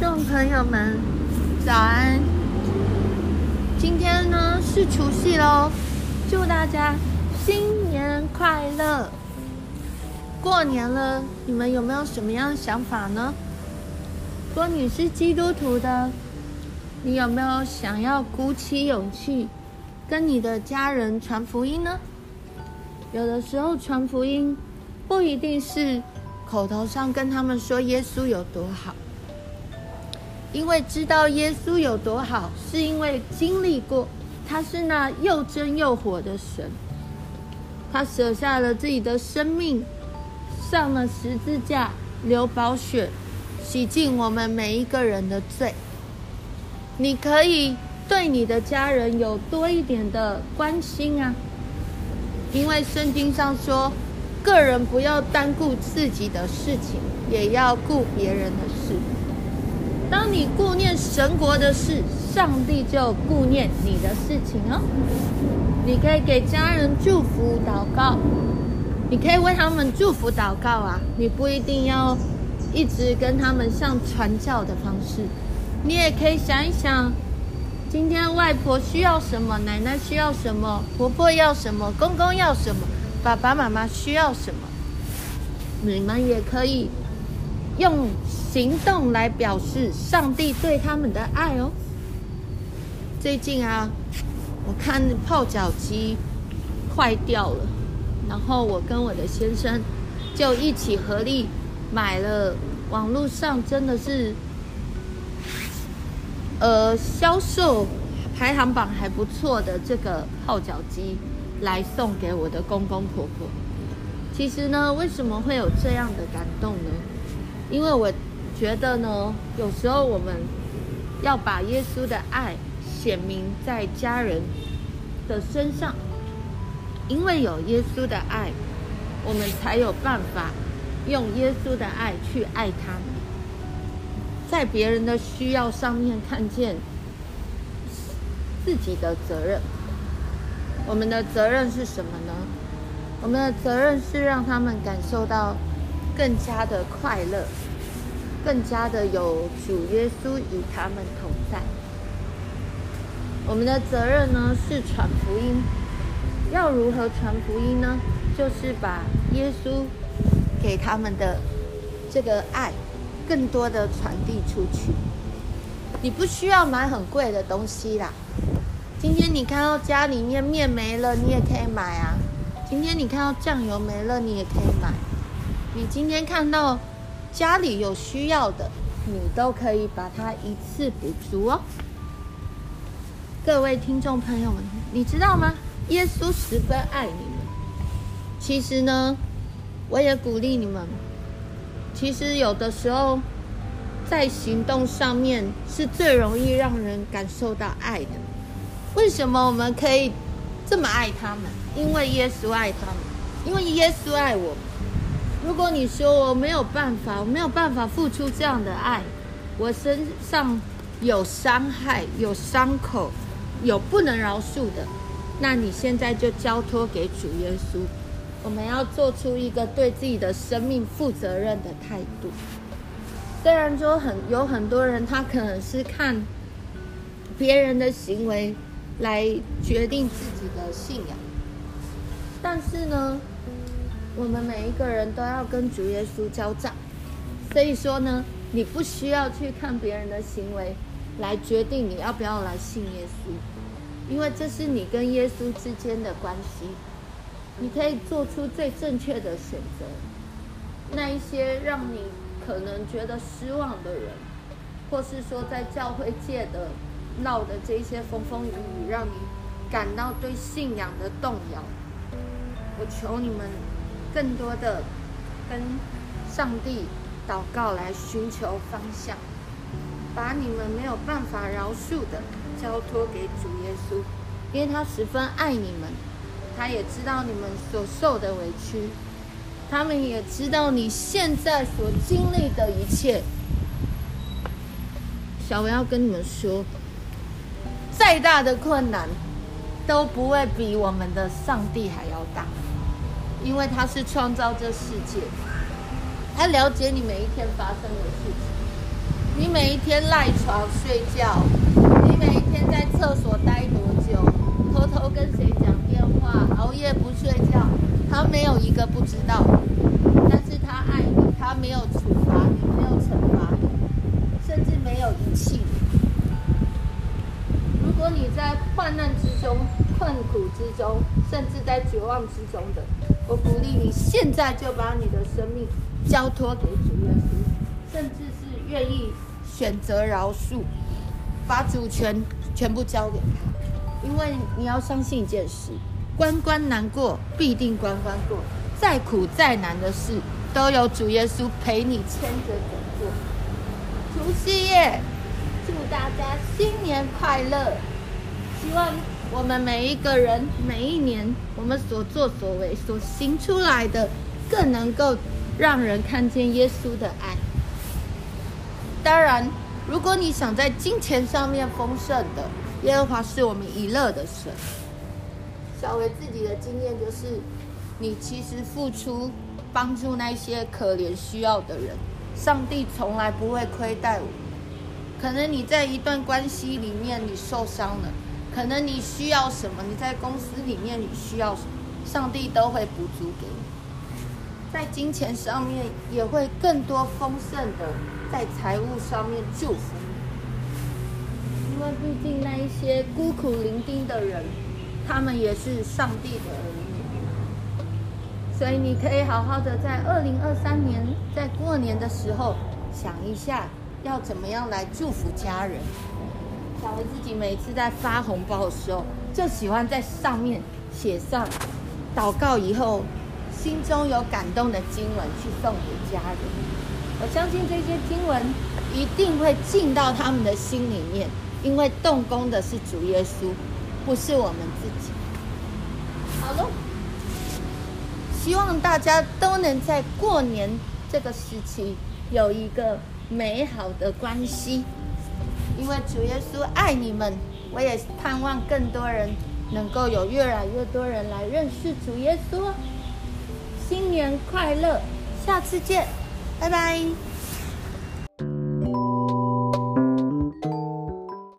众朋友们，早安！今天呢是除夕喽，祝大家新年快乐！过年了，你们有没有什么样的想法呢？如果你是基督徒的，你有没有想要鼓起勇气跟你的家人传福音呢？有的时候传福音不一定是口头上跟他们说耶稣有多好。因为知道耶稣有多好，是因为经历过，他是那又真又活的神，他舍下了自己的生命，上了十字架，流宝血，洗净我们每一个人的罪。你可以对你的家人有多一点的关心啊，因为圣经上说，个人不要单顾自己的事情，也要顾别人的事。当你顾念神国的事，上帝就顾念你的事情哦。你可以给家人祝福祷告，你可以为他们祝福祷告啊。你不一定要一直跟他们像传教的方式，你也可以想一想，今天外婆需要什么，奶奶需要什么，婆婆要什么，公公要什么，爸爸妈妈需要什么，你们也可以用。行动来表示上帝对他们的爱哦。最近啊，我看泡脚机坏掉了，然后我跟我的先生就一起合力买了网络上真的是呃销售排行榜还不错的这个泡脚机来送给我的公公婆婆。其实呢，为什么会有这样的感动呢？因为我。觉得呢，有时候我们要把耶稣的爱显明在家人的身上，因为有耶稣的爱，我们才有办法用耶稣的爱去爱他们，在别人的需要上面看见自己的责任。我们的责任是什么呢？我们的责任是让他们感受到更加的快乐。更加的有主耶稣与他们同在。我们的责任呢，是传福音。要如何传福音呢？就是把耶稣给他们的这个爱，更多的传递出去。你不需要买很贵的东西啦。今天你看到家里面面没了，你也可以买啊。今天你看到酱油没了，你也可以买。你今天看到。家里有需要的，你都可以把它一次补足哦。各位听众朋友们，你知道吗？耶稣十分爱你们。其实呢，我也鼓励你们。其实有的时候，在行动上面是最容易让人感受到爱的。为什么我们可以这么爱他们？因为耶稣爱他们，因为耶稣爱我们。如果你说我没有办法，我没有办法付出这样的爱，我身上有伤害、有伤口、有不能饶恕的，那你现在就交托给主耶稣。我们要做出一个对自己的生命负责任的态度。虽然说很有很多人，他可能是看别人的行为来决定自己的信仰，但是呢，我们每一个人都要跟主耶稣交战，所以说呢，你不需要去看别人的行为来决定你要不要来信耶稣，因为这是你跟耶稣之间的关系，你可以做出最正确的选择。那一些让你可能觉得失望的人，或是说在教会界的闹的这些风风雨雨，让你感到对信仰的动摇，我求你们。更多的跟上帝祷告来寻求方向，把你们没有办法饶恕的交托给主耶稣，因为他十分爱你们，他也知道你们所受的委屈，他们也知道你现在所经历的一切。小文要跟你们说，再大的困难都不会比我们的上帝还要大。因为他是创造这世界，他了解你每一天发生的事情，你每一天赖床睡觉，你每一天在厕所待多久，偷偷跟谁讲电话，熬夜不睡觉，他没有一个不知道。但是他爱你，他没有处罚你，没有惩罚你，甚至没有遗弃你。如果你在患难之中、困苦之中，甚至在绝望之中的，我鼓励你现在就把你的生命交托给主耶稣，甚至是愿意选择饶恕，把主权全部交给他。因为你要相信一件事：关关难过，必定关关过。再苦再难的事，都有主耶稣陪你牵着走过。除夕夜，祝大家新年快乐！希望。我们每一个人，每一年，我们所作所为、所行出来的，更能够让人看见耶稣的爱。当然，如果你想在金钱上面丰盛的，耶和华是我们喜乐的神。小维自己的经验就是，你其实付出帮助那些可怜需要的人，上帝从来不会亏待我。可能你在一段关系里面，你受伤了。可能你需要什么？你在公司里面你需要什么？上帝都会补足给你。在金钱上面也会更多丰盛的，在财务上面祝福你。因为毕竟那一些孤苦伶仃的人，他们也是上帝的儿女。所以你可以好好的在二零二三年在过年的时候想一下，要怎么样来祝福家人。小维自己每次在发红包的时候，就喜欢在上面写上祷告以后心中有感动的经文去送给家人。我相信这些经文一定会进到他们的心里面，因为动工的是主耶稣，不是我们自己。好喽，希望大家都能在过年这个时期有一个美好的关系。因为主耶稣爱你们，我也盼望更多人能够有越来越多人来认识主耶稣。新年快乐，下次见，拜拜。